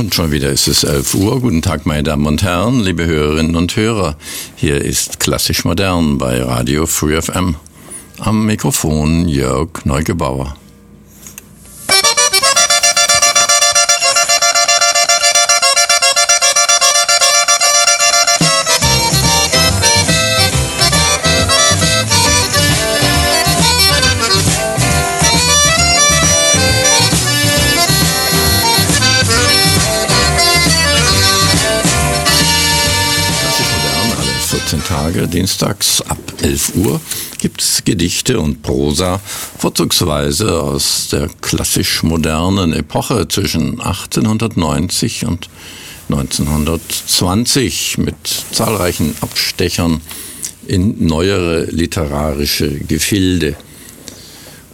Und schon wieder ist es 11 Uhr. Guten Tag, meine Damen und Herren, liebe Hörerinnen und Hörer. Hier ist Klassisch Modern bei Radio Free FM. Am Mikrofon Jörg Neugebauer. Tage, dienstags ab 11 Uhr, gibt es Gedichte und Prosa, vorzugsweise aus der klassisch-modernen Epoche zwischen 1890 und 1920 mit zahlreichen Abstechern in neuere literarische Gefilde,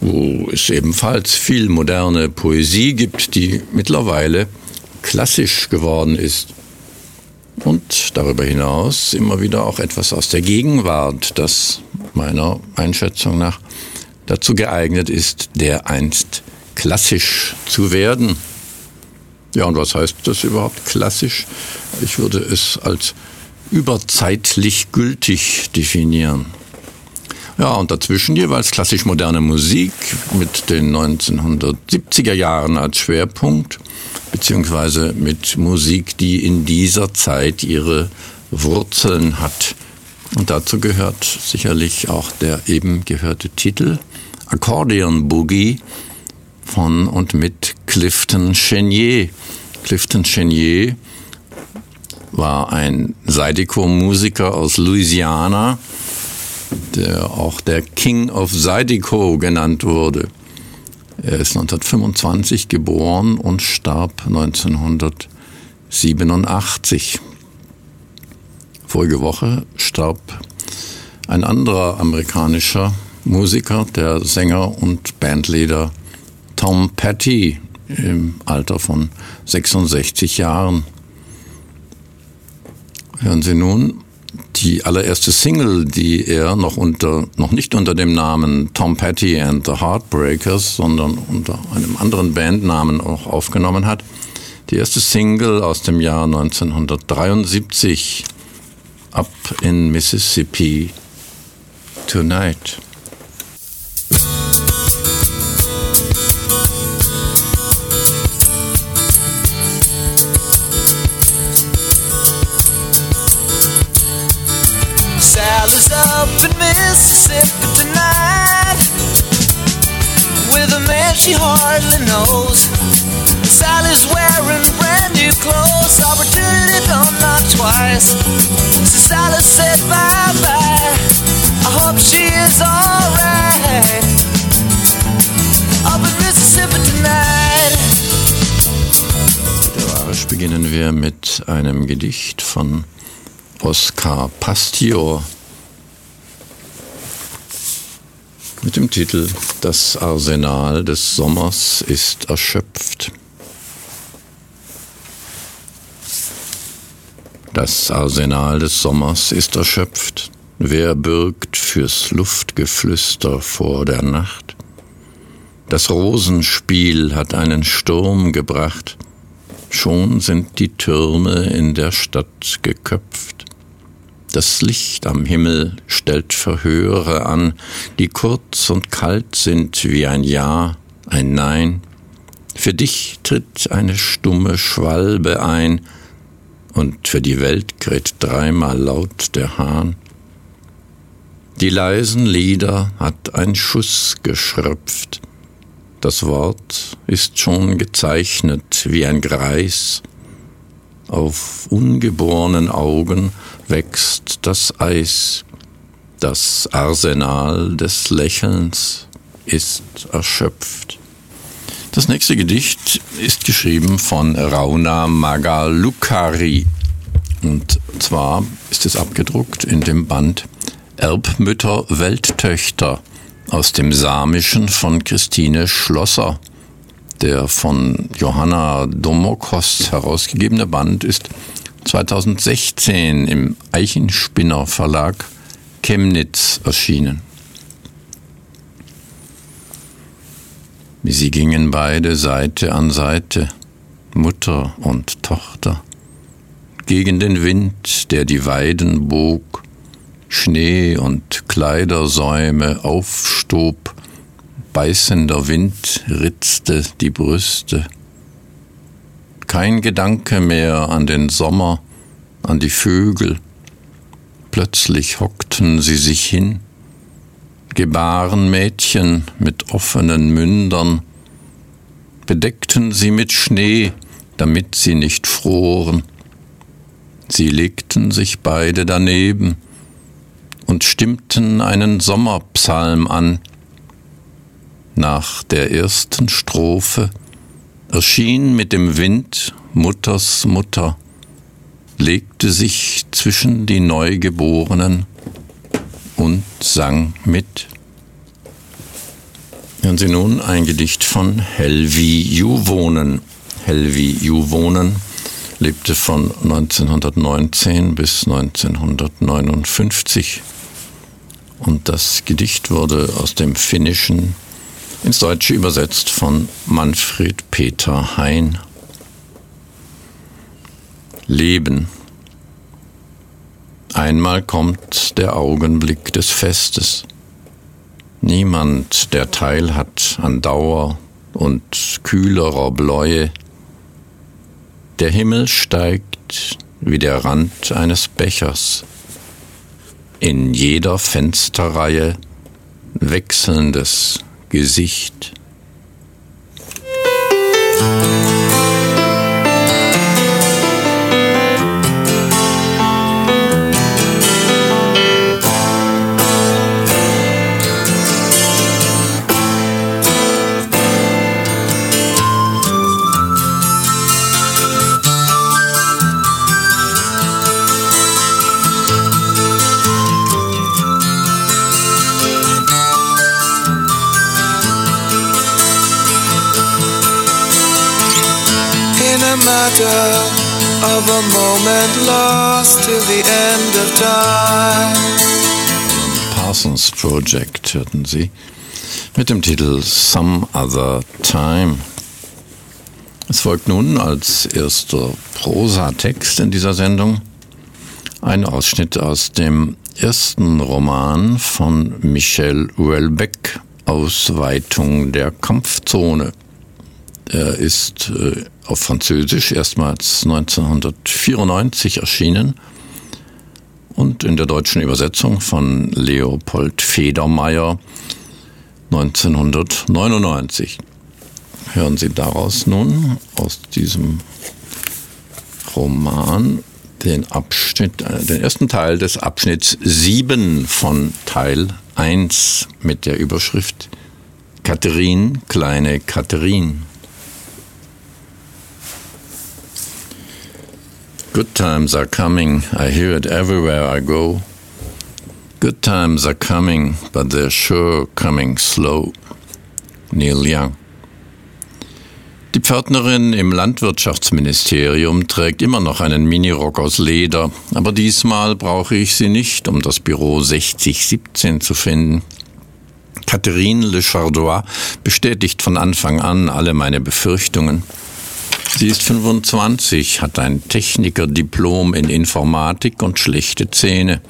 wo es ebenfalls viel moderne Poesie gibt, die mittlerweile klassisch geworden ist und darüber hinaus immer wieder auch etwas aus der Gegenwart, das meiner Einschätzung nach dazu geeignet ist, dereinst klassisch zu werden. Ja, und was heißt das überhaupt klassisch? Ich würde es als überzeitlich gültig definieren. Ja, und dazwischen jeweils klassisch moderne Musik mit den 1970er Jahren als Schwerpunkt beziehungsweise mit Musik, die in dieser Zeit ihre Wurzeln hat. Und dazu gehört sicherlich auch der eben gehörte Titel Accordion Boogie von und mit Clifton Chenier. Clifton Chenier war ein Zydeco-Musiker aus Louisiana, der auch der King of Zydeco genannt wurde. Er ist 1925 geboren und starb 1987. Vorige Woche starb ein anderer amerikanischer Musiker, der Sänger und Bandleader Tom Petty im Alter von 66 Jahren. Hören Sie nun die allererste Single, die er noch unter, noch nicht unter dem Namen Tom Petty and the Heartbreakers, sondern unter einem anderen Bandnamen auch aufgenommen hat. Die erste Single aus dem Jahr 1973, Up in Mississippi Tonight. A man she hardly knows. Sally's wearing brand new clothes, opportunity don't knock twice. So Sally said bye bye. I hope she is alright. Beginnen wir mit einem Gedicht von Oscar Pastior mit dem Titel Das Arsenal des Sommers ist erschöpft. Das Arsenal des Sommers ist erschöpft. Wer bürgt fürs Luftgeflüster vor der Nacht? Das Rosenspiel hat einen Sturm gebracht. Schon sind die Türme in der Stadt geköpft. Das Licht am Himmel stellt Verhöre an, die kurz und kalt sind wie ein Ja, ein Nein. Für dich tritt eine stumme Schwalbe ein, und für die Welt kräht dreimal laut der Hahn. Die leisen Lieder hat ein Schuss geschröpft, das Wort ist schon gezeichnet wie ein Greis, auf ungeborenen Augen wächst das Eis, das Arsenal des Lächelns ist erschöpft. Das nächste Gedicht ist geschrieben von Rauna Magalukari. Und zwar ist es abgedruckt in dem Band Erbmütter Welttöchter aus dem Samischen von Christine Schlosser. Der von Johanna Domokos herausgegebene Band ist 2016 im Eichenspinner Verlag Chemnitz erschienen. Sie gingen beide Seite an Seite, Mutter und Tochter, gegen den Wind, der die Weiden bog, Schnee und Kleidersäume aufstob, beißender Wind ritzte die Brüste. Kein Gedanke mehr an den Sommer, an die Vögel. Plötzlich hockten sie sich hin, gebaren Mädchen mit offenen Mündern, bedeckten sie mit Schnee, damit sie nicht froren. Sie legten sich beide daneben und stimmten einen Sommerpsalm an. Nach der ersten Strophe erschien mit dem Wind Mutters Mutter, legte sich zwischen die Neugeborenen und sang mit. Hören Sie nun ein Gedicht von Helvi Juwonen. Helvi Juwonen lebte von 1919 bis 1959 und das Gedicht wurde aus dem Finnischen ins Deutsche übersetzt von Manfred Peter Hein. Leben. Einmal kommt der Augenblick des Festes. Niemand, der Teil hat an Dauer und kühlerer Bläue. Der Himmel steigt wie der Rand eines Bechers. In jeder Fensterreihe wechselndes Gesicht. Matter of a moment lost till the end of time. Parsons Project hörten Sie mit dem Titel Some Other Time. Es folgt nun als erster Prosatext in dieser Sendung ein Ausschnitt aus dem ersten Roman von Michel Houellebecq, Ausweitung der Kampfzone. Er ist äh, auf Französisch erstmals 1994 erschienen und in der deutschen Übersetzung von Leopold Federmeier 1999. Hören Sie daraus nun aus diesem Roman den Abschnitt, äh, den ersten Teil des Abschnitts 7 von Teil 1 mit der Überschrift Katharin, kleine Katharin. Good times are coming, I hear it everywhere I go. Good times are coming, but they're sure coming slow. Neil Young. Die Pförtnerin im Landwirtschaftsministerium trägt immer noch einen Minirock aus Leder, aber diesmal brauche ich sie nicht, um das Büro 6017 zu finden. Catherine Le Chardois bestätigt von Anfang an alle meine Befürchtungen. Sie ist 25, hat ein Technikerdiplom in Informatik und schlechte Zähne.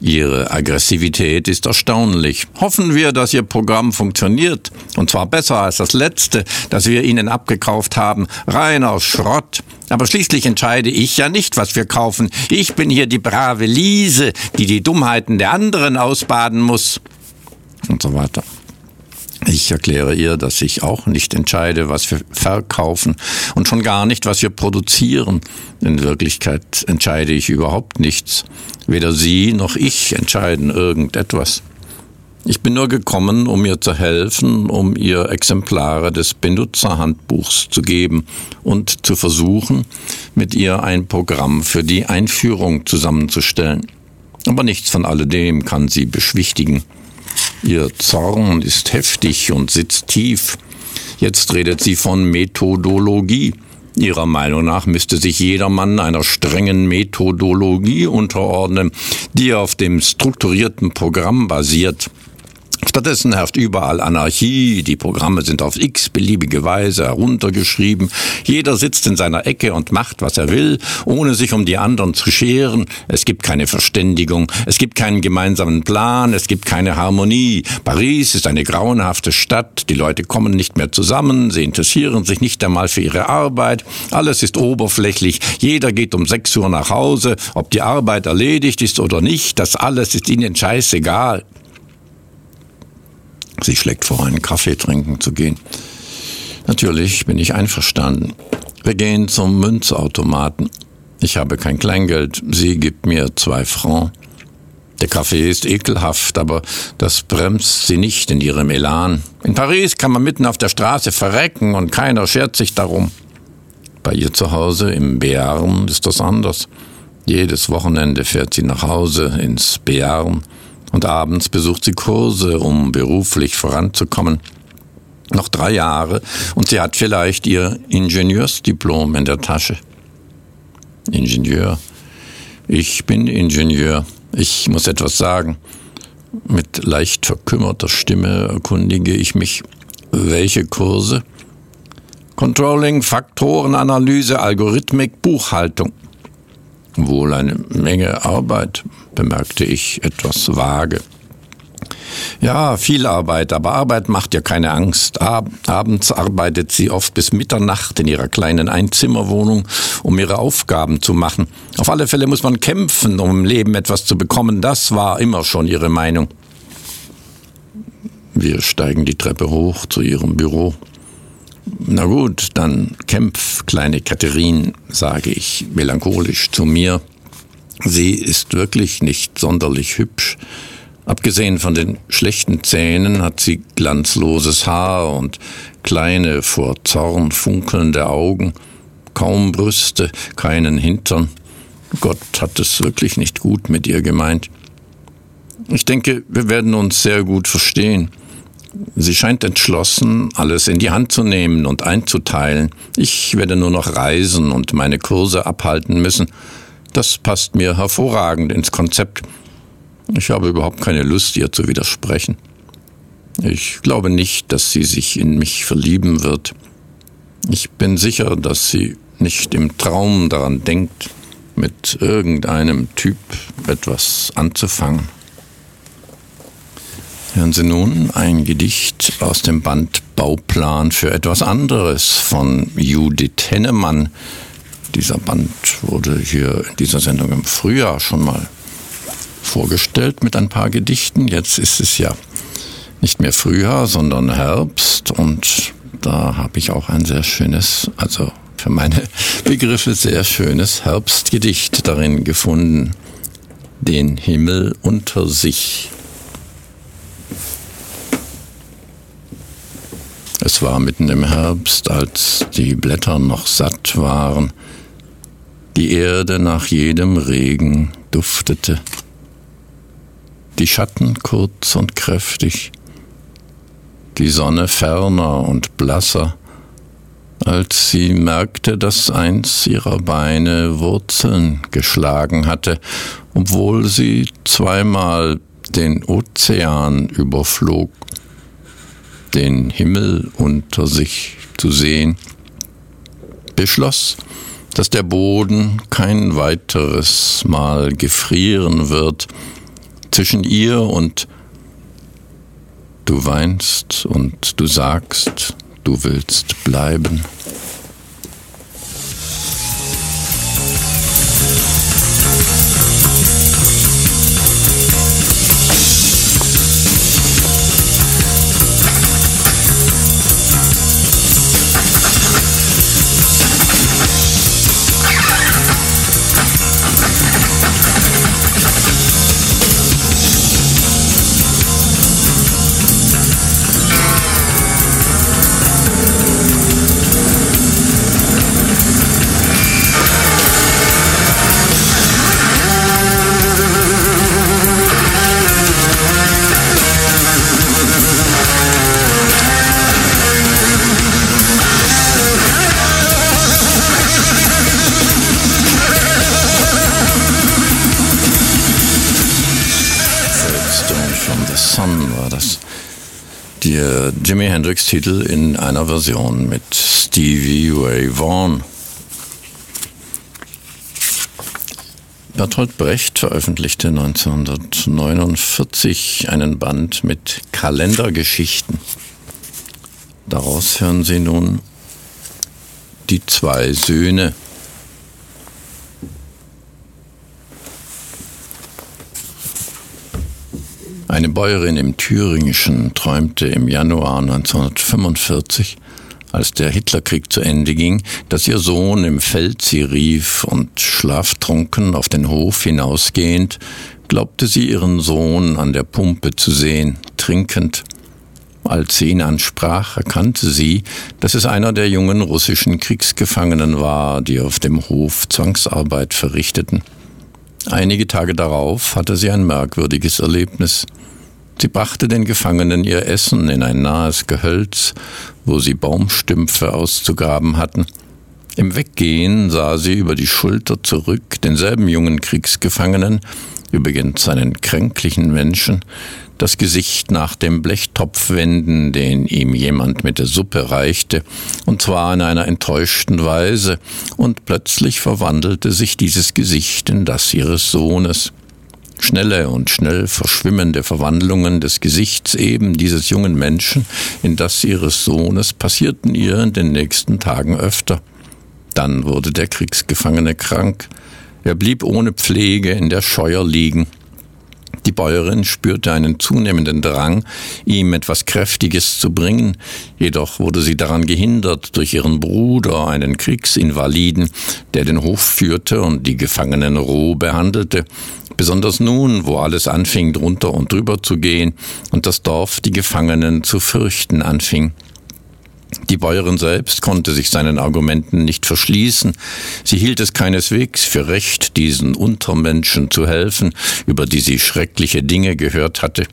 Ihre Aggressivität ist erstaunlich. Hoffen wir, dass Ihr Programm funktioniert. Und zwar besser als das letzte, das wir Ihnen abgekauft haben. Reiner Schrott. Aber schließlich entscheide ich ja nicht, was wir kaufen. Ich bin hier die brave Liese, die die Dummheiten der anderen ausbaden muss. Und so weiter. Ich erkläre ihr, dass ich auch nicht entscheide, was wir verkaufen und schon gar nicht, was wir produzieren. In Wirklichkeit entscheide ich überhaupt nichts. Weder sie noch ich entscheiden irgendetwas. Ich bin nur gekommen, um ihr zu helfen, um ihr Exemplare des Benutzerhandbuchs zu geben und zu versuchen, mit ihr ein Programm für die Einführung zusammenzustellen. Aber nichts von alledem kann sie beschwichtigen. Ihr Zorn ist heftig und sitzt tief. Jetzt redet sie von Methodologie. Ihrer Meinung nach müsste sich jedermann einer strengen Methodologie unterordnen, die auf dem strukturierten Programm basiert. Stattdessen herrscht überall. Anarchie, die Programme sind auf x-beliebige Weise heruntergeschrieben, jeder sitzt in seiner Ecke und macht, was er will, ohne sich um die anderen zu scheren, es gibt keine Verständigung, es gibt keinen gemeinsamen Plan, es gibt keine Harmonie. Paris ist eine grauenhafte Stadt, die Leute kommen nicht mehr zusammen, sie interessieren sich nicht einmal für ihre Arbeit, alles ist oberflächlich, jeder geht um 6 Uhr nach Hause, ob die Arbeit erledigt ist oder nicht, das alles ist ihnen scheißegal. Sie schlägt vor, einen Kaffee trinken zu gehen. Natürlich bin ich einverstanden. Wir gehen zum Münzautomaten. Ich habe kein Kleingeld. Sie gibt mir zwei Francs. Der Kaffee ist ekelhaft, aber das bremst sie nicht in ihrem Elan. In Paris kann man mitten auf der Straße verrecken und keiner schert sich darum. Bei ihr zu Hause im Bearn ist das anders. Jedes Wochenende fährt sie nach Hause ins Bearn und abends besucht sie Kurse, um beruflich voranzukommen. Noch drei Jahre und sie hat vielleicht ihr Ingenieursdiplom in der Tasche. Ingenieur. Ich bin Ingenieur. Ich muss etwas sagen. Mit leicht verkümmerter Stimme erkundige ich mich. Welche Kurse? Controlling, Faktorenanalyse, Algorithmik, Buchhaltung. Wohl eine Menge Arbeit, bemerkte ich etwas vage. Ja, viel Arbeit, aber Arbeit macht ihr keine Angst. Ab abends arbeitet sie oft bis Mitternacht in ihrer kleinen Einzimmerwohnung, um ihre Aufgaben zu machen. Auf alle Fälle muss man kämpfen, um im Leben etwas zu bekommen. Das war immer schon ihre Meinung. Wir steigen die Treppe hoch zu ihrem Büro. Na gut, dann kämpf, kleine Katharine, sage ich melancholisch zu mir. Sie ist wirklich nicht sonderlich hübsch. Abgesehen von den schlechten Zähnen hat sie glanzloses Haar und kleine, vor Zorn funkelnde Augen, kaum Brüste, keinen Hintern. Gott hat es wirklich nicht gut mit ihr gemeint. Ich denke, wir werden uns sehr gut verstehen. Sie scheint entschlossen, alles in die Hand zu nehmen und einzuteilen. Ich werde nur noch reisen und meine Kurse abhalten müssen. Das passt mir hervorragend ins Konzept. Ich habe überhaupt keine Lust, ihr zu widersprechen. Ich glaube nicht, dass sie sich in mich verlieben wird. Ich bin sicher, dass sie nicht im Traum daran denkt, mit irgendeinem Typ etwas anzufangen. Hören Sie nun ein Gedicht aus dem Band Bauplan für etwas anderes von Judith Hennemann. Dieser Band wurde hier in dieser Sendung im Frühjahr schon mal vorgestellt mit ein paar Gedichten. Jetzt ist es ja nicht mehr Frühjahr, sondern Herbst und da habe ich auch ein sehr schönes, also für meine Begriffe sehr schönes Herbstgedicht darin gefunden. Den Himmel unter sich. Es war mitten im Herbst, als die Blätter noch satt waren, die Erde nach jedem Regen duftete, die Schatten kurz und kräftig, die Sonne ferner und blasser, als sie merkte, dass eins ihrer Beine Wurzeln geschlagen hatte, obwohl sie zweimal den Ozean überflog den Himmel unter sich zu sehen, beschloss, dass der Boden kein weiteres Mal gefrieren wird zwischen ihr und du weinst und du sagst, du willst bleiben. Sun war das. der Jimi Hendrix-Titel in einer Version mit Stevie Ray Vaughan. Bertolt Brecht veröffentlichte 1949 einen Band mit Kalendergeschichten. Daraus hören Sie nun die zwei Söhne. Eine Bäuerin im Thüringischen träumte im Januar 1945, als der Hitlerkrieg zu Ende ging, dass ihr Sohn im Feld sie rief und schlaftrunken auf den Hof hinausgehend, glaubte sie ihren Sohn an der Pumpe zu sehen, trinkend. Als sie ihn ansprach, erkannte sie, dass es einer der jungen russischen Kriegsgefangenen war, die auf dem Hof Zwangsarbeit verrichteten. Einige Tage darauf hatte sie ein merkwürdiges Erlebnis. Sie brachte den Gefangenen ihr Essen in ein nahes Gehölz, wo sie Baumstümpfe auszugraben hatten. Im Weggehen sah sie über die Schulter zurück denselben jungen Kriegsgefangenen, übrigens einen kränklichen Menschen, das Gesicht nach dem Blechtopf wenden, den ihm jemand mit der Suppe reichte, und zwar in einer enttäuschten Weise, und plötzlich verwandelte sich dieses Gesicht in das ihres Sohnes. Schnelle und schnell verschwimmende Verwandlungen des Gesichts eben dieses jungen Menschen in das ihres Sohnes passierten ihr in den nächsten Tagen öfter. Dann wurde der Kriegsgefangene krank. Er blieb ohne Pflege in der Scheuer liegen. Die Bäuerin spürte einen zunehmenden Drang, ihm etwas Kräftiges zu bringen, jedoch wurde sie daran gehindert durch ihren Bruder, einen Kriegsinvaliden, der den Hof führte und die Gefangenen roh behandelte, besonders nun, wo alles anfing drunter und drüber zu gehen und das Dorf die Gefangenen zu fürchten anfing. Die Bäuerin selbst konnte sich seinen Argumenten nicht verschließen. Sie hielt es keineswegs für recht, diesen Untermenschen zu helfen, über die sie schreckliche Dinge gehört hatte.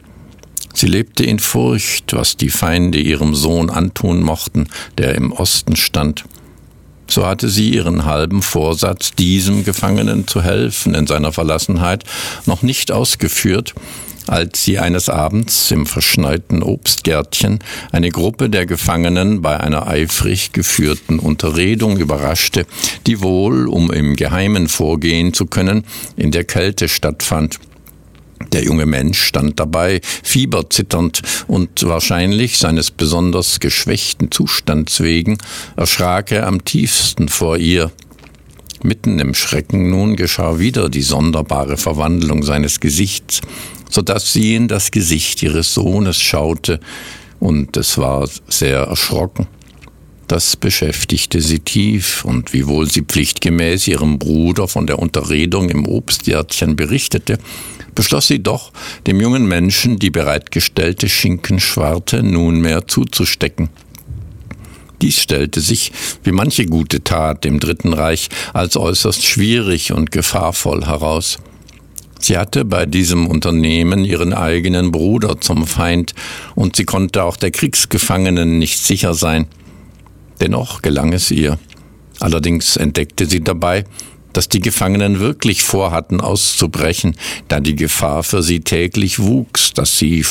Sie lebte in Furcht, was die Feinde ihrem Sohn antun mochten, der im Osten stand. So hatte sie ihren halben Vorsatz, diesem Gefangenen zu helfen in seiner Verlassenheit, noch nicht ausgeführt, als sie eines Abends im verschneiten Obstgärtchen eine Gruppe der Gefangenen bei einer eifrig geführten Unterredung überraschte, die wohl, um im Geheimen vorgehen zu können, in der Kälte stattfand. Der junge Mensch stand dabei, fieberzitternd und wahrscheinlich seines besonders geschwächten Zustands wegen erschrak er am tiefsten vor ihr. Mitten im Schrecken nun geschah wieder die sonderbare Verwandlung seines Gesichts, so dass sie in das Gesicht ihres Sohnes schaute, und es war sehr erschrocken. Das beschäftigte sie tief, und wiewohl sie pflichtgemäß ihrem Bruder von der Unterredung im Obstgärtchen berichtete, beschloss sie doch, dem jungen Menschen die bereitgestellte Schinkenschwarte nunmehr zuzustecken. Dies stellte sich, wie manche gute Tat im Dritten Reich, als äußerst schwierig und gefahrvoll heraus. Sie hatte bei diesem Unternehmen ihren eigenen Bruder zum Feind, und sie konnte auch der Kriegsgefangenen nicht sicher sein. Dennoch gelang es ihr. Allerdings entdeckte sie dabei, dass die Gefangenen wirklich vorhatten auszubrechen, da die Gefahr für sie täglich wuchs, dass sie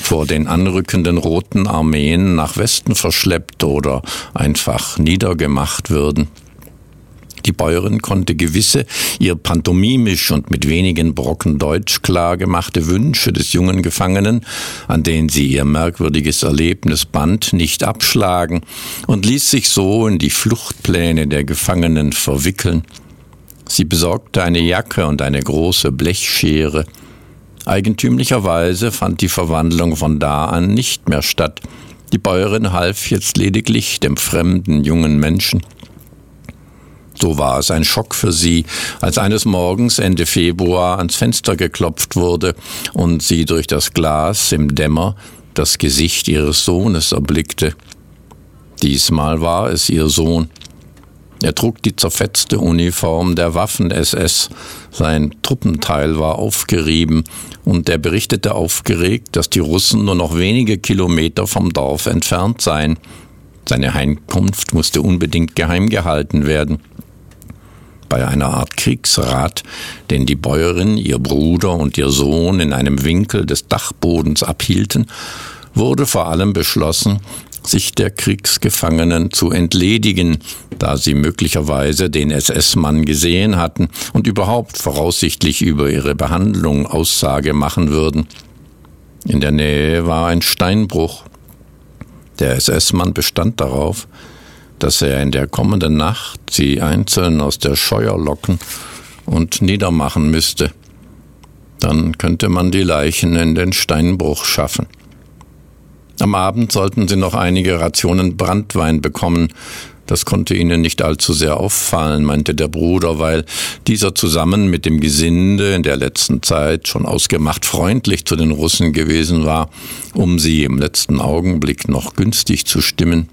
vor den anrückenden roten Armeen nach Westen verschleppt oder einfach niedergemacht würden. Die Bäuerin konnte gewisse, ihr pantomimisch und mit wenigen Brocken Deutsch klar gemachte Wünsche des jungen Gefangenen, an denen sie ihr merkwürdiges Erlebnis band, nicht abschlagen und ließ sich so in die Fluchtpläne der Gefangenen verwickeln. Sie besorgte eine Jacke und eine große Blechschere. Eigentümlicherweise fand die Verwandlung von da an nicht mehr statt. Die Bäuerin half jetzt lediglich dem fremden jungen Menschen. So war es ein Schock für sie, als eines Morgens Ende Februar ans Fenster geklopft wurde und sie durch das Glas im Dämmer das Gesicht ihres Sohnes erblickte. Diesmal war es ihr Sohn. Er trug die zerfetzte Uniform der Waffen-SS. Sein Truppenteil war aufgerieben und er berichtete aufgeregt, dass die Russen nur noch wenige Kilometer vom Dorf entfernt seien. Seine Heimkunft musste unbedingt geheim gehalten werden bei einer Art Kriegsrat, den die Bäuerin, ihr Bruder und ihr Sohn in einem Winkel des Dachbodens abhielten, wurde vor allem beschlossen, sich der Kriegsgefangenen zu entledigen, da sie möglicherweise den SS-Mann gesehen hatten und überhaupt voraussichtlich über ihre Behandlung Aussage machen würden. In der Nähe war ein Steinbruch. Der SS-Mann bestand darauf, dass er in der kommenden Nacht sie einzeln aus der Scheuer locken und niedermachen müsste. Dann könnte man die Leichen in den Steinbruch schaffen. Am Abend sollten sie noch einige Rationen Brandwein bekommen. Das konnte ihnen nicht allzu sehr auffallen, meinte der Bruder, weil dieser zusammen mit dem Gesinde in der letzten Zeit schon ausgemacht freundlich zu den Russen gewesen war, um sie im letzten Augenblick noch günstig zu stimmen.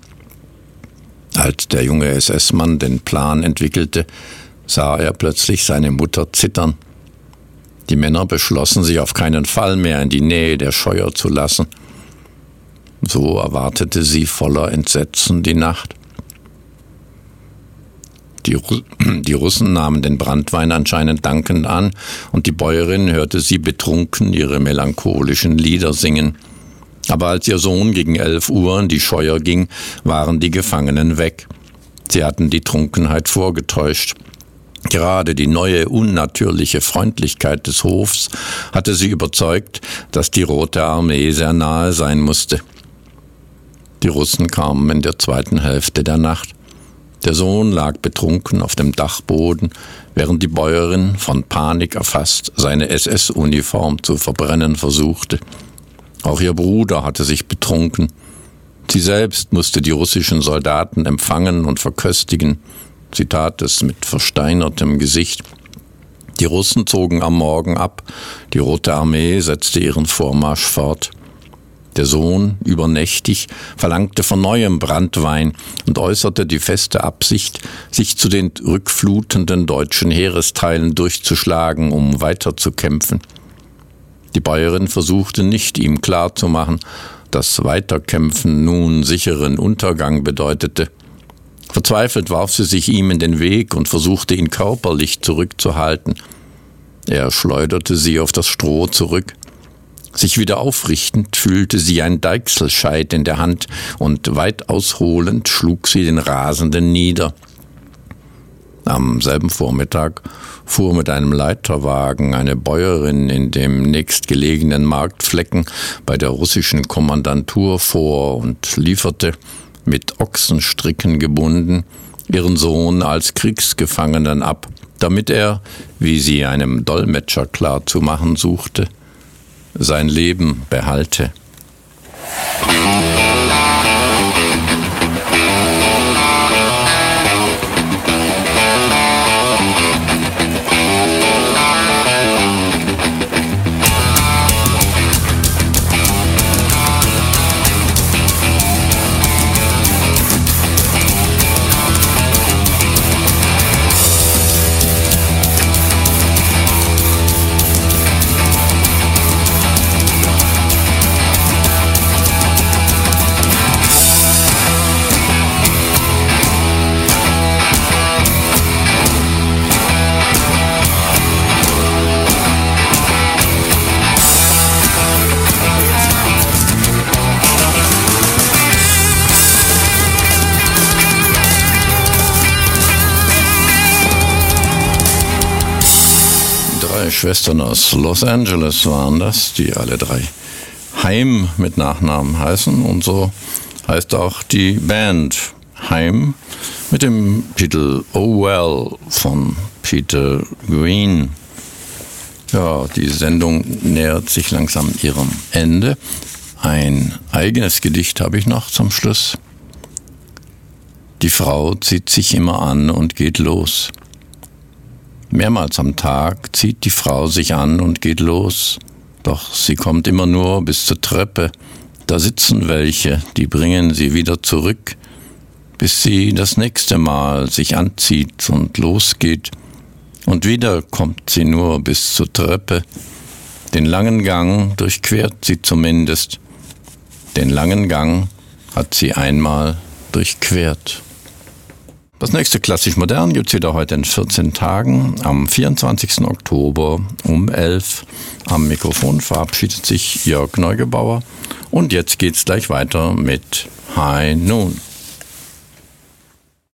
Als der junge SS-Mann den Plan entwickelte, sah er plötzlich seine Mutter zittern. Die Männer beschlossen, sich auf keinen Fall mehr in die Nähe der Scheuer zu lassen. So erwartete sie voller Entsetzen die Nacht. Die, Ru die, Russen nahmen den Brandwein anscheinend dankend an, und die Bäuerin hörte sie betrunken ihre melancholischen Lieder singen. Aber als ihr Sohn gegen elf Uhr in die Scheuer ging, waren die Gefangenen weg. Sie hatten die Trunkenheit vorgetäuscht. Gerade die neue unnatürliche Freundlichkeit des Hofs hatte sie überzeugt, dass die Rote Armee sehr nahe sein musste. Die Russen kamen in der zweiten Hälfte der Nacht. Der Sohn lag betrunken auf dem Dachboden, während die Bäuerin, von Panik erfasst, seine SS-Uniform zu verbrennen versuchte. Auch ihr Bruder hatte sich betrunken. Sie selbst musste die russischen Soldaten empfangen und verköstigen. Sie tat es mit versteinertem Gesicht. Die Russen zogen am Morgen ab, die Rote Armee setzte ihren Vormarsch fort. Der Sohn, übernächtig, verlangte von neuem Brandwein und äußerte die feste Absicht, sich zu den rückflutenden deutschen Heeresteilen durchzuschlagen, um weiterzukämpfen. Die Bäuerin versuchte nicht, ihm klarzumachen, dass Weiterkämpfen nun sicheren Untergang bedeutete. Verzweifelt warf sie sich ihm in den Weg und versuchte ihn körperlich zurückzuhalten. Er schleuderte sie auf das Stroh zurück. Sich wieder aufrichtend fühlte sie ein Deichselscheit in der Hand und weit ausholend schlug sie den Rasenden nieder. Am selben Vormittag fuhr mit einem Leiterwagen eine Bäuerin in dem nächstgelegenen Marktflecken bei der russischen Kommandantur vor und lieferte, mit Ochsenstricken gebunden, ihren Sohn als Kriegsgefangenen ab, damit er, wie sie einem Dolmetscher klarzumachen suchte, sein Leben behalte. Schwestern aus Los Angeles waren das, die alle drei Heim mit Nachnamen heißen. Und so heißt auch die Band Heim mit dem Titel Oh Well von Peter Green. Ja, die Sendung nähert sich langsam ihrem Ende. Ein eigenes Gedicht habe ich noch zum Schluss. Die Frau zieht sich immer an und geht los. Mehrmals am Tag zieht die Frau sich an und geht los, doch sie kommt immer nur bis zur Treppe. Da sitzen welche, die bringen sie wieder zurück, bis sie das nächste Mal sich anzieht und losgeht. Und wieder kommt sie nur bis zur Treppe. Den langen Gang durchquert sie zumindest. Den langen Gang hat sie einmal durchquert. Das nächste Klassisch Modern gibt es wieder heute in 14 Tagen, am 24. Oktober um 11. Am Mikrofon verabschiedet sich Jörg Neugebauer. Und jetzt geht's gleich weiter mit High Noon.